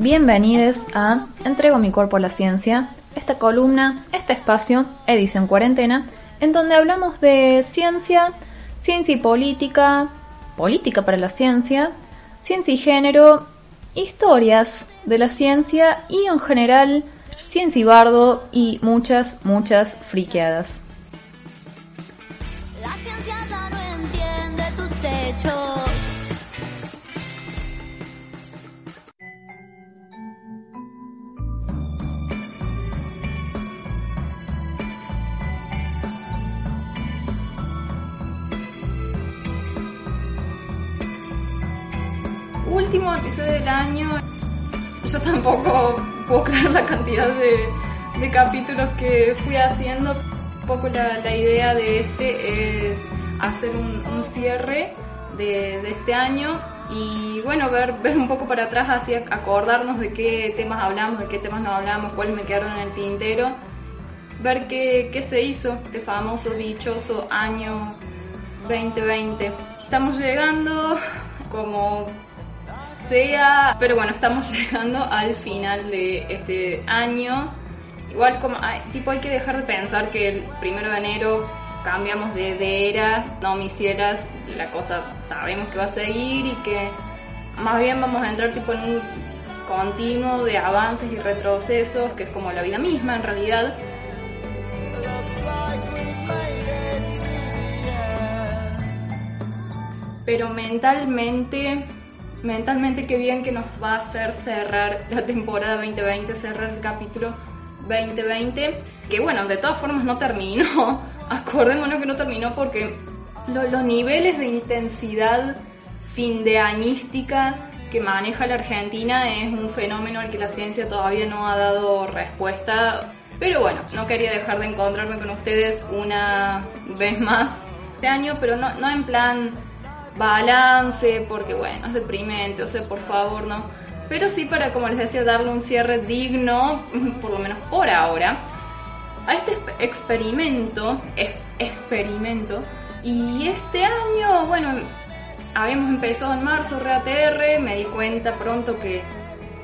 Bienvenidos a Entrego mi cuerpo a la ciencia, esta columna, este espacio, edición cuarentena, en donde hablamos de ciencia, ciencia y política, política para la ciencia, ciencia y género, historias de la ciencia y en general ciencia y bardo y muchas, muchas friqueadas. La ciencia no entiende hechos. Último episodio del año. Yo tampoco puedo creer la cantidad de, capítulos que fui haciendo. Un poco la, idea de este es hacer un, cierre de, este año y bueno, ver, ver un poco para atrás, así acordarnos de qué temas hablamos, de qué temas no hablamos, cuáles me quedaron en el tintero, ver qué, qué se hizo este famoso, dichoso año 2020. Estamos llegando como sea, pero bueno, estamos llegando al final de este año. Igual como hay, tipo hay que dejar de pensar que el primero de enero cambiamos de, era, no misieras, la cosa sabemos que va a seguir y que más bien vamos a entrar tipo en un continuo de avances y retrocesos, que es como la vida misma en realidad. Pero mentalmente mentalmente qué bien que nos va a hacer cerrar la temporada 2020, cerrar el capítulo 2020, que bueno, de todas formas no terminó, acordémonos que no terminó porque los niveles de intensidad fin de añística que maneja la Argentina es un fenómeno al que la ciencia todavía no ha dado respuesta. Pero bueno, no quería dejar de encontrarme con ustedes una vez más este año, pero no, no en plan balance, porque bueno, es deprimente, o sea, por favor, no. Pero sí para, como les decía, darle un cierre digno, por lo menos por ahora, a este experimento, experimento. Y este año, bueno, habíamos empezado en marzo RATR, me di cuenta pronto que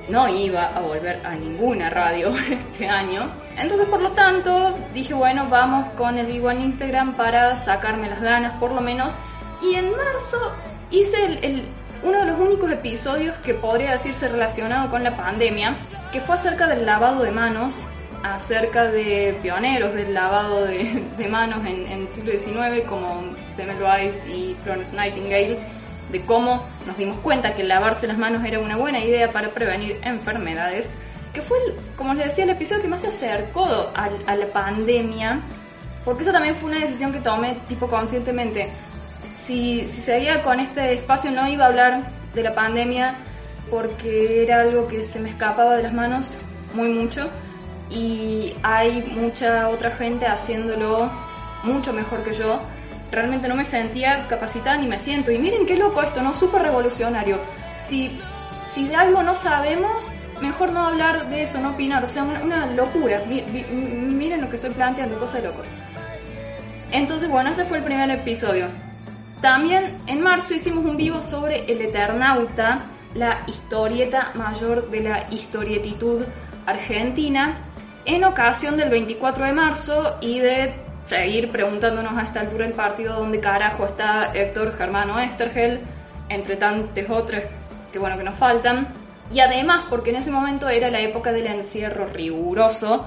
no iba a volver a ninguna radio este año. Entonces, por lo tanto, dije, bueno, vamos con el vivo en Instagram para sacarme las ganas, por lo menos y en marzo hice el, uno de los únicos episodios que podría decirse relacionado con la pandemia, que fue acerca del lavado de manos, acerca de pioneros del lavado de, manos en, el siglo XIX, como Semmelweis y Florence Nightingale, de cómo nos dimos cuenta que lavarse las manos era una buena idea para prevenir enfermedades, que fue, como les decía, el episodio que más se acercó a, a la pandemia, porque eso también fue una decisión que tomé tipo conscientemente si, si seguía con este espacio no iba a hablar de la pandemia porque era algo que se me escapaba de las manos muy mucho y hay mucha otra gente haciéndolo mucho mejor que yo. Realmente no me sentía capacitada ni me siento. Y miren qué loco esto, ¿no? Súper revolucionario. Si, si de algo no sabemos, mejor no hablar de eso, no opinar. O sea, una, locura. miren lo que estoy planteando, cosa de locos. Entonces, bueno, ese fue el primer episodio. También en marzo hicimos un vivo sobre El Eternauta, la historieta mayor de la historietitud argentina, en ocasión del 24 de marzo y de seguir preguntándonos a esta altura del partido dónde carajo está Héctor Germano Estergel, entre tantos otros que bueno que nos faltan. Y además porque en ese momento era la época del encierro riguroso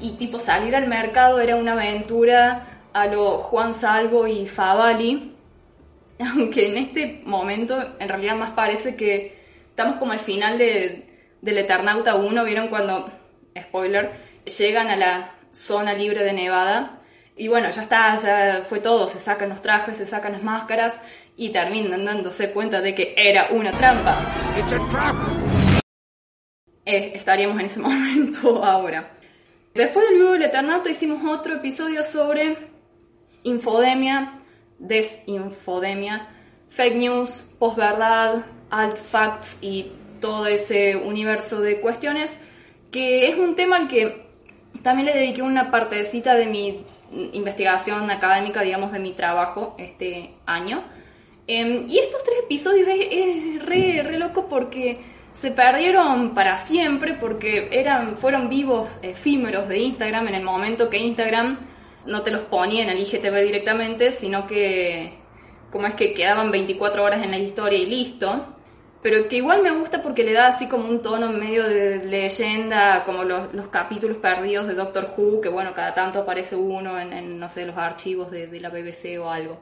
y tipo salir al mercado era una aventura a lo Juan Salvo y Favali aunque en este momento en realidad más parece que estamos como al final de, del Eternauta 1, ¿vieron cuando, spoiler, llegan a la zona libre de Nevada? Y bueno, ya está, ya fue todo, se sacan los trajes, se sacan las máscaras y terminan dándose cuenta de que era una trampa. Eh, estaríamos en ese momento ahora. Después del vivo del Eternauta hicimos otro episodio sobre infodemia desinfodemia, fake news, posverdad, alt facts y todo ese universo de cuestiones, que es un tema al que también le dediqué una partecita de mi investigación académica, digamos, de mi trabajo este año. Em, y estos tres episodios es, re, re, loco porque se perdieron para siempre porque eran, fueron vivos efímeros de Instagram en el momento que Instagram no te los ponía en el IGTV directamente, sino que como es que quedaban 24 horas en la historia y listo. Pero que igual me gusta porque le da así como un tono medio de leyenda, como los, los capítulos perdidos de Doctor Who, que bueno, cada tanto aparece uno en, no sé, los archivos de, de la BBC o algo.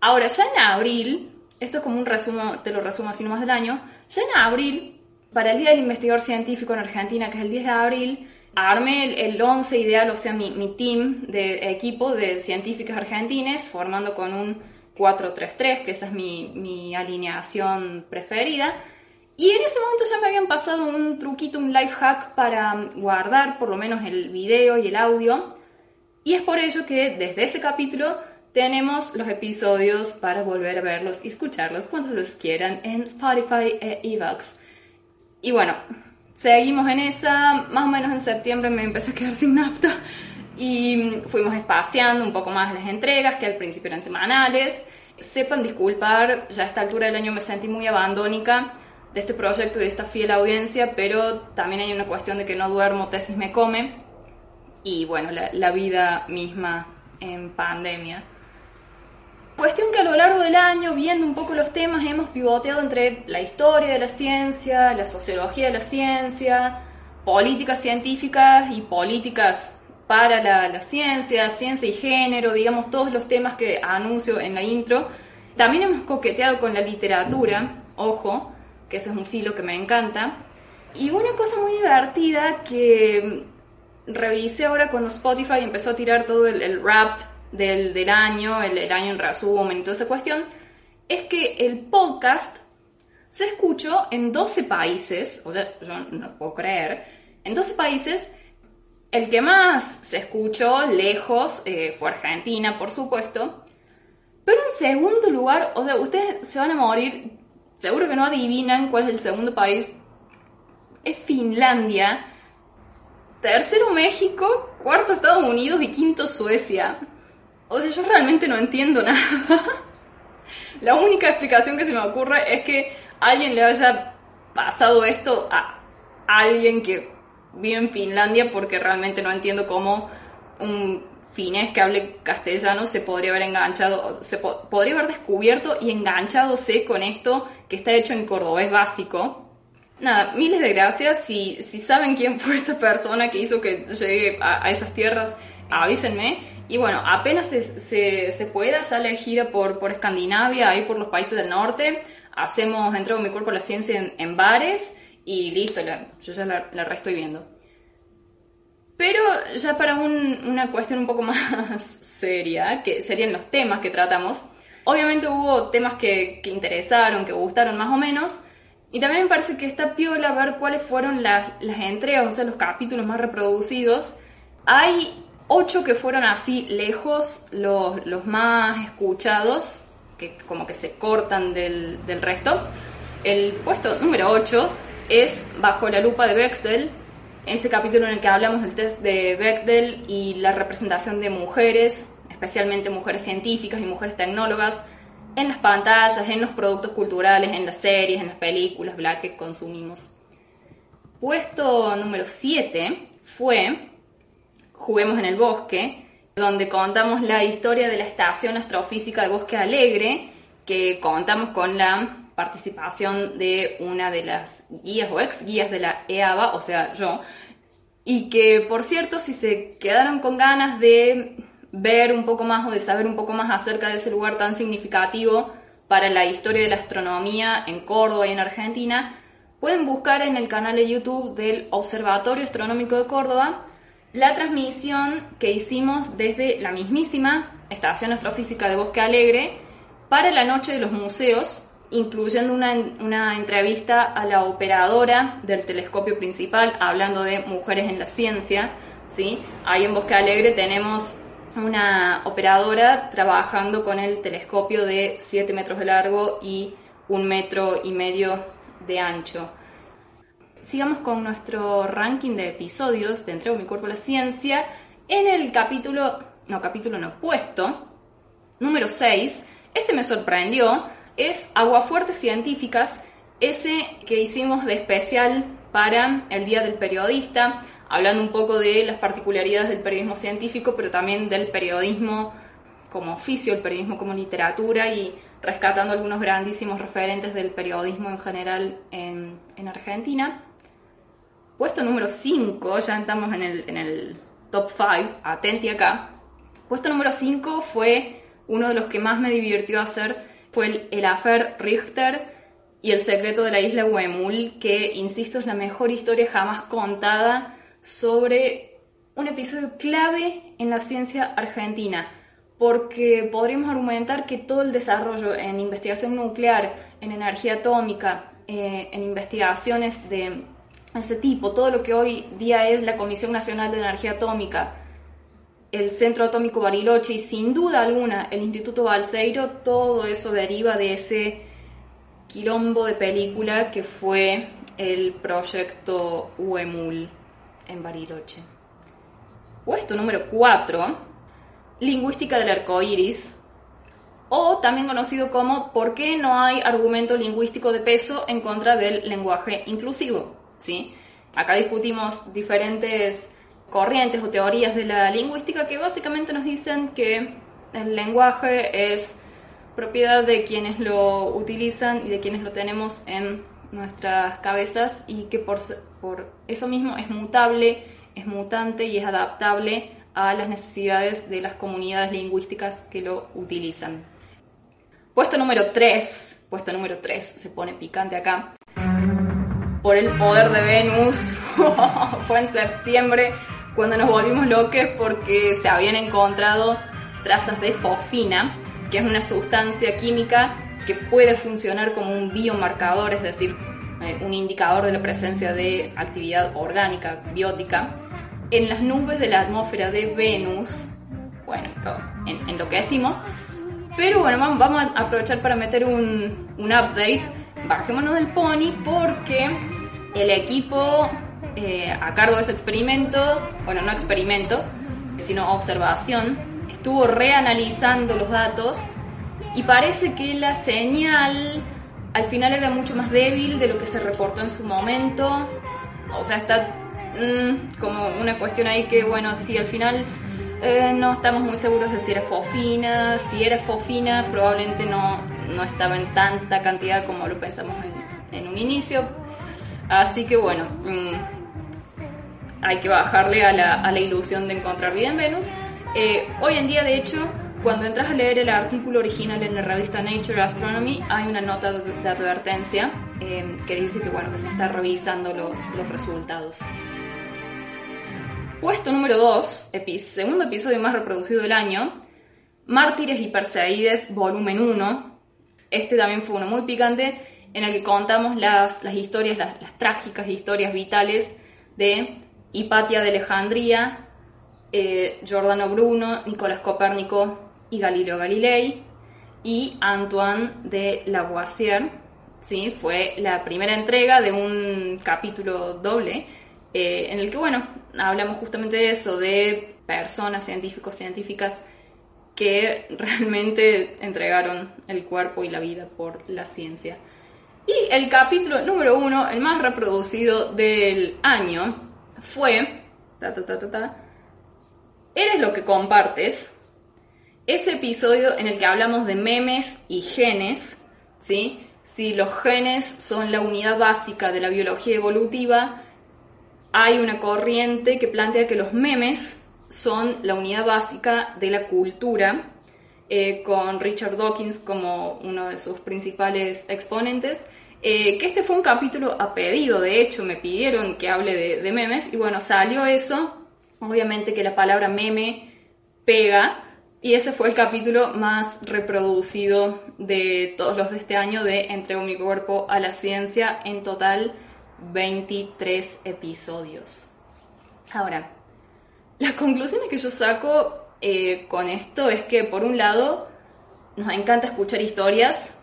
Ahora, ya en abril, esto es como un resumo, te lo resumo así nomás del año, ya en abril, para el Día del Investigador Científico en Argentina, que es el 10 de abril, armé el, 11 ideal, o sea, mi, mi, team de equipo de científicas argentines, formando con un 433, que esa es mi, mi alineación preferida. Y en ese momento ya me habían pasado un truquito, un life hack para guardar por lo menos el video y el audio. Y es por ello que desde ese capítulo tenemos los episodios para volver a verlos y escucharlos cuando los quieran en Spotify e Evox. Y bueno, seguimos en esa, más o menos en septiembre me empecé a quedar sin nafta y fuimos espaciando un poco más las entregas que al principio eran semanales. Sepan disculpar, ya a esta altura del año me sentí muy abandónica de este proyecto y de esta fiel audiencia, pero también hay una cuestión de que no duermo, tesis me come y bueno, la, la vida misma en pandemia. Cuestión que a lo largo del año, viendo un poco los temas, hemos pivoteado entre la historia de la ciencia, la sociología de la ciencia, políticas científicas y políticas para la, ciencia, ciencia y género, digamos, todos los temas que anuncio en la intro. También hemos coqueteado con la literatura, ojo, que ese es un filo que me encanta. Y una cosa muy divertida que revisé ahora cuando Spotify empezó a tirar todo el, el rap del, año, el, año en resumen y toda esa cuestión, es que el podcast se escuchó en 12 países, o sea, yo no puedo creer, en 12 países, el que más se escuchó lejos eh, fue Argentina, por supuesto, pero en segundo lugar, o sea, ustedes se van a morir, seguro que no adivinan cuál es el segundo país, es Finlandia, tercero México, cuarto Estados Unidos y quinto Suecia. O sea, yo realmente no entiendo nada. La única explicación que se me ocurre es que alguien le haya pasado esto a alguien que vive en Finlandia porque realmente no entiendo cómo un finés que hable castellano se podría haber enganchado, se podría haber descubierto y enganchadose con esto que está hecho en cordobés básico. Nada, miles de gracias. Si, si saben quién fue esa persona que hizo que llegue a esas tierras, avísenme. Y bueno, apenas se, se, pueda, sale gira por, por Escandinavia, ahí por los países del norte. Hacemos Entrego mi cuerpo a la ciencia en, bares y listo, yo ya la, la estoy viendo. Pero ya para una cuestión un poco más seria, que serían los temas que tratamos, obviamente hubo temas que, que interesaron, que gustaron más o menos, y también me parece que está piola ver cuáles fueron las, las entregas, o sea, los capítulos más reproducidos. Hay ocho que fueron así lejos, los, los más escuchados, que como que se cortan del, del resto. El puesto número 8 es Bajo la lupa de Bextel, ese capítulo en el que hablamos del test de Bechdel y la representación de mujeres, especialmente mujeres científicas y mujeres tecnólogas, en las pantallas, en los productos culturales, en las series, en las películas, bla, que consumimos. Puesto número 7 fue Juguemos en el Bosque, donde contamos la historia de la Estación Astrofísica de Bosque Alegre, que contamos con la participación de una de las guías o ex guías de la EABA, o sea, yo, y que, por cierto, si se quedaron con ganas de ver un poco más o de saber un poco más acerca de ese lugar tan significativo para la historia de la astronomía en Córdoba y en Argentina, pueden buscar en el canal de YouTube del Observatorio Astronómico de Córdoba la transmisión que hicimos desde la mismísima Estación Astrofísica de Bosque Alegre para la Noche de los Museos, incluyendo una, entrevista a la operadora del telescopio principal, hablando de mujeres en la ciencia. ¿sí? Ahí en Bosque Alegre tenemos una operadora trabajando con el telescopio de 7 metros de largo y un metro y medio de ancho sigamos con nuestro ranking de episodios de Entrego mi cuerpo a la ciencia. En el capítulo, no, capítulo no, puesto, número 6, este me sorprendió, es Aguafuertes Científicas, ese que hicimos de especial para el Día del Periodista, hablando un poco de las particularidades del periodismo científico, pero también del periodismo como oficio, el periodismo como literatura y rescatando algunos grandísimos referentes del periodismo en general en, Argentina. Puesto número 5, ya estamos en el, en el top 5, atenti acá. Puesto número 5 fue uno de los que más me divirtió hacer, fue el, el Afer Richter y El secreto de la isla Huemul, que, insisto, es la mejor historia jamás contada sobre un episodio clave en la ciencia argentina, porque podríamos argumentar que todo el desarrollo en investigación nuclear, en energía atómica, eh, en investigaciones de ese tipo, todo lo que hoy día es la Comisión Nacional de Energía Atómica, el Centro Atómico Bariloche y sin duda alguna el Instituto Balseiro, todo eso deriva de ese quilombo de película que fue el proyecto UEMUL en Bariloche. Puesto número 4, Lingüística del arco iris, o también conocido como ¿Por qué no hay argumento lingüístico de peso en contra del lenguaje inclusivo? ¿Sí? Acá discutimos diferentes corrientes o teorías de la lingüística que básicamente nos dicen que el lenguaje es propiedad de quienes lo utilizan y de quienes lo tenemos en nuestras cabezas y que por, por eso mismo es mutable, es mutante y es adaptable a las necesidades de las comunidades lingüísticas que lo utilizan. Puesto número 3, puesto número 3, se pone picante acá. Por el poder de Venus, fue en septiembre cuando nos volvimos loques porque se habían encontrado trazas de fofina que es una sustancia química que puede funcionar como un biomarcador, es decir, eh, un indicador de la presencia de actividad orgánica, biótica, en las nubes de la atmósfera de Venus, bueno, en, lo que decimos, pero bueno, vamos, a aprovechar para meter un update, bajémonos del pony porque el equipo eh, a cargo de ese experimento, bueno, no experimento, sino observación, estuvo reanalizando los datos y parece que la señal al final era mucho más débil de lo que se reportó en su momento. O sea, está mm, como una cuestión ahí que, bueno, si al final eh, no estamos muy seguros de si era fofina, si era fofina probablemente no, no estaba en tanta cantidad como lo pensamos en, un inicio. Así que bueno, mm, hay que bajarle a la, ilusión de encontrar vida en Venus. Eh, hoy en día, de hecho, cuando entras a leer el artículo original en la revista Nature Astronomy, hay una nota de advertencia eh, que dice que, bueno, se está revisando los, resultados. Puesto número 2, segundo episodio más reproducido del año, Mártires y Perseídes, volumen 1. Este también fue uno muy picante, en el que contamos las, las historias, las, trágicas historias vitales de Hipatia de Alejandría, eh, Giordano Bruno, Nicolás Copérnico y Galileo Galilei, y Antoine de Lavoisier. ¿sí? Fue la primera entrega de un capítulo doble eh, en el que, bueno, hablamos justamente de eso, de personas, científicos, científicas que realmente entregaron el cuerpo y la vida por la ciencia. Y el capítulo número uno, el más reproducido del año, fue Eres lo que compartes. Ese episodio en el que hablamos de memes y genes, ¿sí? Si los genes son la unidad básica de la biología evolutiva, hay una corriente que plantea que los memes son la unidad básica de la cultura, eh, con Richard Dawkins como uno de sus principales exponentes. Eh, que este fue un capítulo a pedido, de hecho me pidieron que hable de memes y bueno, salió eso Obviamente que la palabra meme pega y ese fue el capítulo más reproducido de todos los de este año de Entrego mi cuerpo a la ciencia, en total 23 episodios. Ahora, las conclusiones que yo saco eh, con esto es que por un lado nos encanta escuchar historias.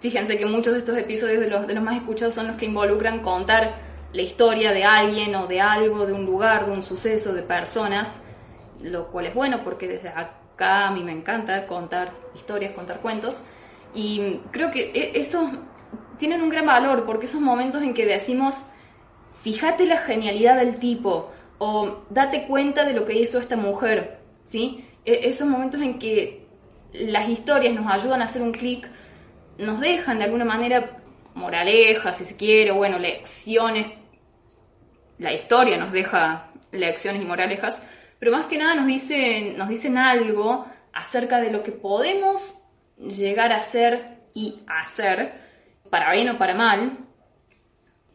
Fíjense que muchos de estos episodios de los, de los más escuchados son los que involucran contar la historia de alguien o de algo, de un lugar, de un suceso, de personas, lo cual es bueno porque desde acá a mí me encanta contar historias, contar cuentos. Y creo que e-, eso tienen un gran valor porque esos momentos en que decimos, fíjate la genialidad del tipo o date cuenta de lo que hizo esta mujer, ¿sí? E, esos momentos en que las historias nos ayudan a hacer un clic, nos dejan de alguna manera moralejas, si se quiere, bueno, lecciones. La historia nos deja lecciones y moralejas, pero más que nada nos dicen, nos dicen algo acerca de lo que podemos llegar a ser y hacer, para bien o para mal,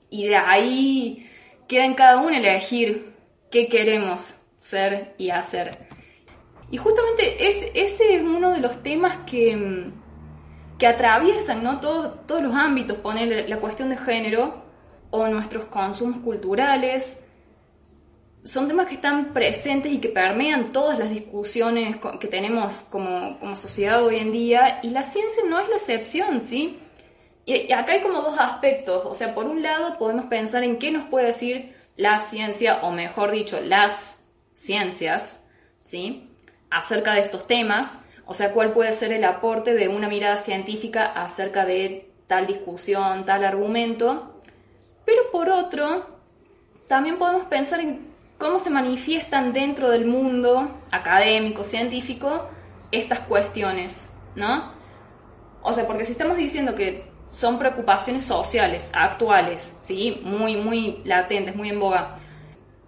y de ahí queda en cada uno elegir qué queremos ser y hacer. Y justamente es, ese es uno de los temas que, que atraviesan ¿no? todos los ámbitos, poner la cuestión de género o nuestros consumos culturales. Son temas que están presentes y que permean todas las discusiones que tenemos como, como sociedad hoy en día y la ciencia no es la excepción, ¿sí? Y acá hay como dos aspectos, o sea, por un lado podemos pensar en qué nos puede decir la ciencia, o mejor dicho, las ciencias, ¿sí? Acerca de estos temas, o sea, cuál puede ser el aporte de una mirada científica acerca de tal discusión, tal argumento. Pero por otro, también podemos pensar en cómo se manifiestan dentro del mundo académico, científico, estas cuestiones, ¿no? O sea, porque si estamos diciendo que son preocupaciones sociales, actuales, ¿sí? Muy, muy latentes, muy en boga,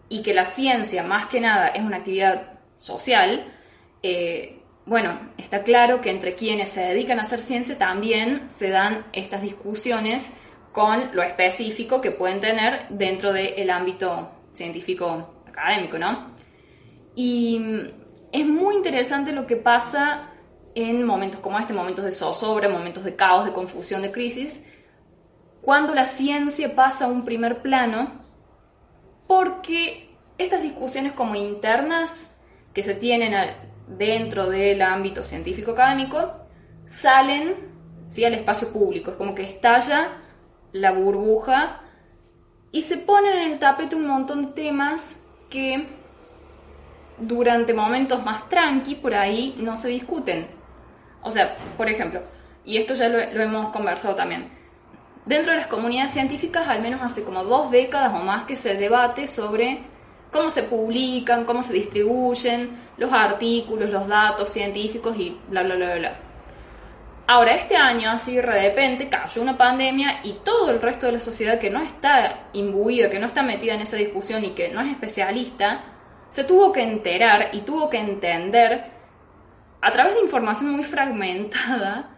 y que la ciencia, más que nada, es una actividad social, eh, bueno, está claro que entre quienes se dedican a hacer ciencia también se dan estas discusiones con lo específico que pueden tener dentro del ámbito científico académico, ¿no? Y es muy interesante lo que pasa en momentos como este, momentos de zozobra, momentos de caos, de confusión, de crisis, cuando la ciencia pasa a un primer plano, porque estas discusiones como internas que se tienen dentro del ámbito científico académico salen ¿sí? al espacio público, es como que estalla la burbuja y se ponen en el tapete un montón de temas que durante momentos más tranqui por ahí no se discuten. O sea, por ejemplo, y esto ya lo, hemos conversado también, dentro de las comunidades científicas al menos hace como dos décadas o más que se debate sobre cómo se publican, cómo se distribuyen los artículos, los datos científicos y bla, bla, bla, bla. Ahora, este año, así de repente, cayó una pandemia y todo el resto de la sociedad que no está imbuida, que no está metida en esa discusión y que no es especialista, se tuvo que enterar y tuvo que entender a través de información muy fragmentada,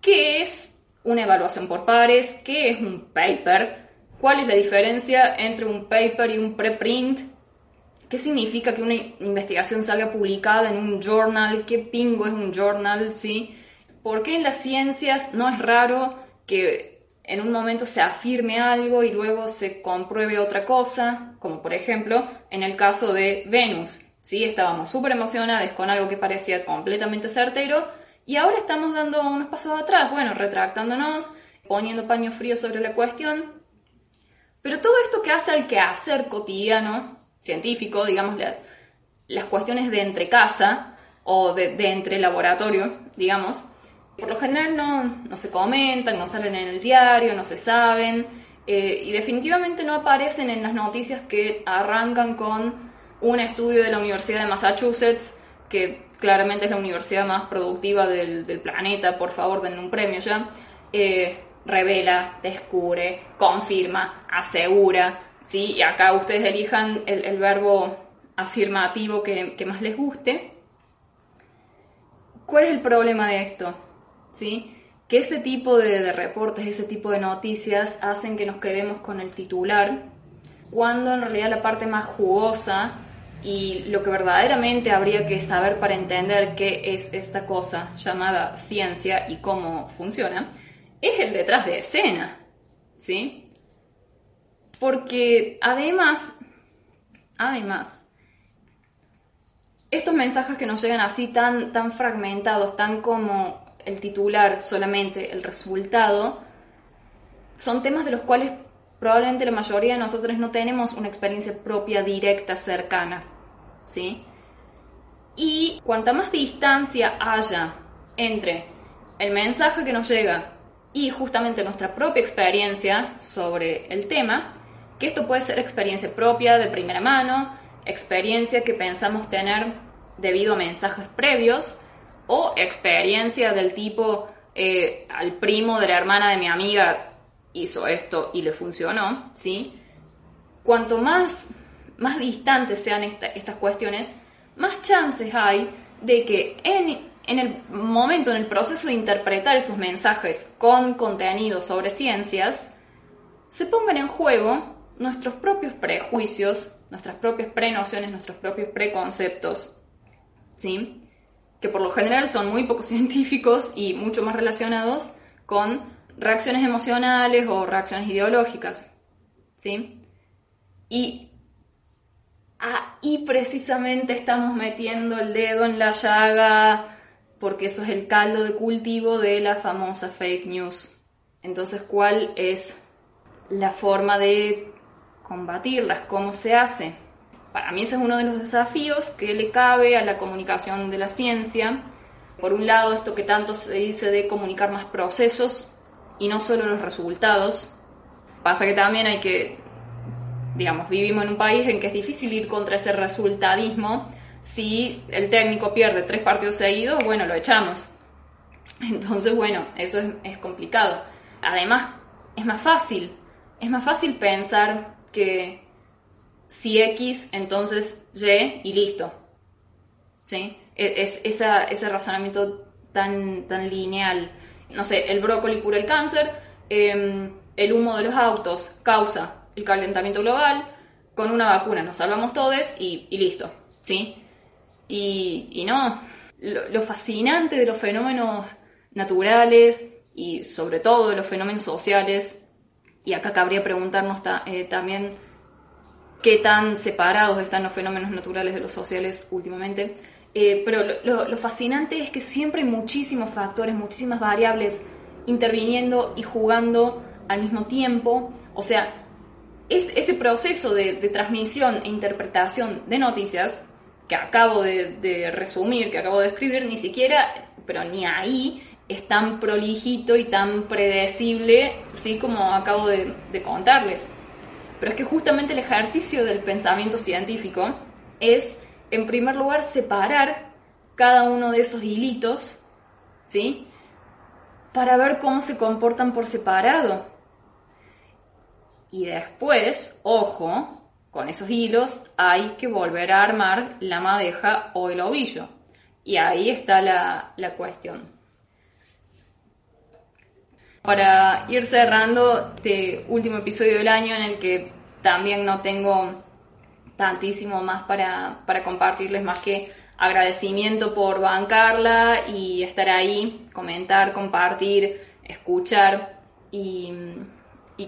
qué es una evaluación por pares, qué es un paper, cuál es la diferencia entre un paper y un preprint, qué significa que una investigación salga publicada en un journal, qué pingo es un journal, ¿sí? ¿Por qué en las ciencias no es raro que en un momento se afirme algo y luego se compruebe otra cosa, como por ejemplo en el caso de Venus? ¿Sí? Estábamos súper emocionados con algo que parecía completamente certero y ahora estamos dando unos pasos atrás, bueno, retractándonos, poniendo paño frío sobre la cuestión. Pero todo esto que hace al quehacer cotidiano, científico, digamos, las cuestiones de entre casa o de, entre laboratorio, digamos, por lo general no, no, se comentan, no salen en el diario, no se saben eh, y definitivamente no aparecen en las noticias que arrancan con un estudio de la Universidad de Massachusetts, que claramente es la universidad más productiva del, planeta, por favor denle un premio ya, eh, revela, descubre, confirma, asegura, ¿sí? y acá ustedes elijan el, verbo afirmativo que, más les guste. ¿Cuál es el problema de esto? ¿Sí? Que ese tipo de, de reportes, ese tipo de noticias hacen que nos quedemos con el titular, cuando en realidad la parte más jugosa y lo que verdaderamente habría que saber para entender qué es esta cosa llamada ciencia y cómo funciona, es el detrás de escena, ¿sí? Porque además, además, estos mensajes que nos llegan así tan, tan fragmentados, tan como el titular solamente, el resultado, son temas de los cuales probablemente la mayoría de nosotros no tenemos una experiencia propia, directa, cercana, ¿sí? Y cuanta más distancia haya entre el mensaje que nos llega y justamente nuestra propia experiencia sobre el tema, que esto puede ser experiencia propia de primera mano, experiencia que pensamos tener debido a mensajes previos o experiencia del tipo eh, al primo de la hermana de mi amiga hizo esto y le funcionó, ¿sí? Cuanto más, más distantes sean estas cuestiones, más chances hay de que en, en el momento, en el proceso de interpretar esos mensajes con contenido sobre ciencias, se pongan en juego nuestros propios prejuicios, nuestras propias prenociones, nuestros propios preconceptos, ¿sí? que por lo general son muy poco científicos y mucho más relacionados con reacciones emocionales o reacciones ideológicas. ¿Sí? Y ahí precisamente estamos metiendo el dedo en la llaga porque eso es el caldo de cultivo de la famosa fake news. Entonces, ¿cuál es la forma de combatirlas? ¿Cómo se hace? Para mí ese es uno de los desafíos que le cabe a la comunicación de la ciencia. Por un lado, esto que tanto se dice de comunicar más procesos y no solo los resultados. Pasa que también hay que, digamos, vivimos en un país en que es difícil ir contra ese resultadismo. Si el técnico pierde tres partidos seguidos, bueno, lo echamos. Entonces, bueno, eso es, complicado. Además, es más fácil. Es más fácil pensar que si X, entonces Y y listo. ¿Sí? E, es, ese razonamiento tan, tan lineal. No sé, el brócoli cura el cáncer, em, el humo de los autos causa el calentamiento global, con una vacuna nos salvamos todos y, listo. ¿Sí? Y, no, lo, fascinante de los fenómenos naturales y sobre todo de los fenómenos sociales, y acá cabría preguntarnos eh, también qué tan separados están los fenómenos naturales de los sociales últimamente. Eh, pero lo, fascinante es que siempre hay muchísimos factores, muchísimas variables interviniendo y jugando al mismo tiempo. O sea, es, ese proceso de, transmisión e interpretación de noticias que acabo de, resumir, que acabo de escribir, ni siquiera, pero ni ahí es tan prolijito y tan predecible, ¿sí? como acabo de contarles. Pero es que justamente el ejercicio del pensamiento científico es, en primer lugar, separar cada uno de esos hilitos, ¿sí? Para ver cómo se comportan por separado. Y después, ojo, con esos hilos hay que volver a armar la madeja o el ovillo. Y ahí está la, la cuestión. Para ir cerrando este último episodio del año en el que también no tengo tantísimo más para, compartirles más que agradecimiento por bancarla y estar ahí, comentar, compartir, escuchar y,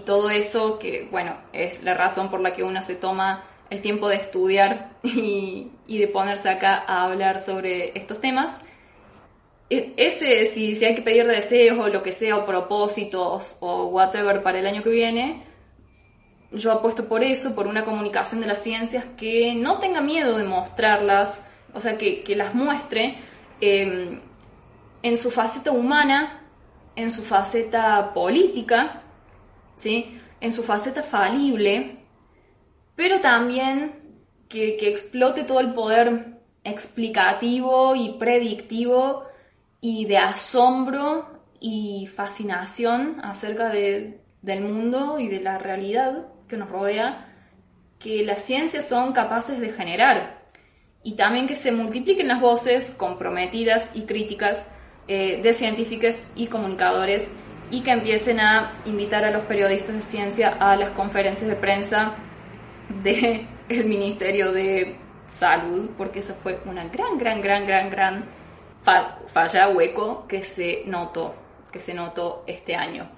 todo eso que, bueno, es la razón por la que uno se toma el tiempo de estudiar y, y de ponerse acá a hablar sobre estos temas. E, ese, si, si hay que pedir deseos o lo que sea, o propósitos o whatever para el año que viene, yo apuesto por eso, por una comunicación de las ciencias que no tenga miedo de mostrarlas, o sea, que, las muestre em, en su faceta humana, en su faceta política, ¿sí? en su faceta falible, pero también que, que explote todo el poder explicativo y predictivo y de asombro y fascinación acerca de, del mundo y de la realidad que nos rodea, que las ciencias son capaces de generar y también que se multipliquen las voces comprometidas y críticas eh, de científicos y comunicadores y que empiecen a invitar a los periodistas de ciencia a las conferencias de prensa del el Ministerio de Salud, porque esa fue una gran, gran, gran, gran, gran falla hueco que se notó, que se notó este año.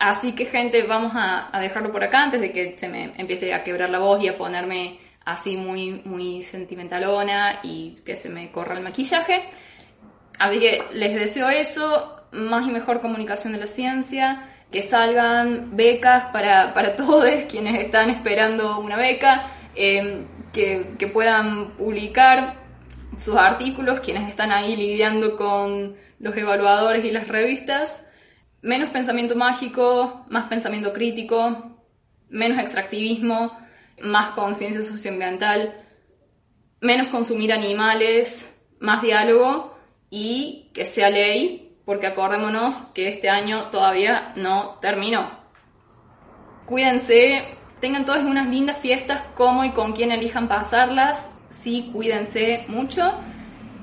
Así que gente, vamos a, dejarlo por acá antes de que se me empiece a quebrar la voz y a ponerme así muy, muy sentimentalona y que se me corra el maquillaje. Así que les deseo eso, más y mejor comunicación de la ciencia, que salgan becas para, para todos quienes están esperando una beca, em, que, que puedan publicar sus artículos, quienes están ahí lidiando con los evaluadores y las revistas menos pensamiento mágico, más pensamiento crítico, menos extractivismo, más conciencia socioambiental, menos consumir animales, más diálogo y que sea ley, porque acordémonos que este año todavía no terminó. Cuídense, tengan todas unas lindas fiestas, como y con quién elijan pasarlas, sí, cuídense mucho.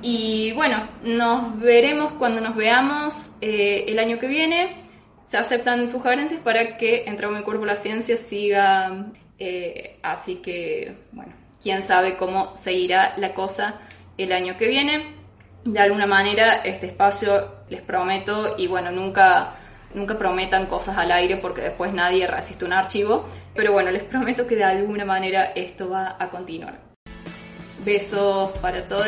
Y bueno, nos veremos cuando nos veamos eh, el año que viene. Se aceptan sugerencias para que Entre mi cuerpo la ciencia siga eh, así que, bueno, quién sabe cómo seguirá la cosa el año que viene. De alguna manera, este espacio les prometo, y bueno, nunca, nunca prometan cosas al aire porque después nadie resiste un archivo, pero bueno, les prometo que de alguna manera esto va a continuar. Besos para todos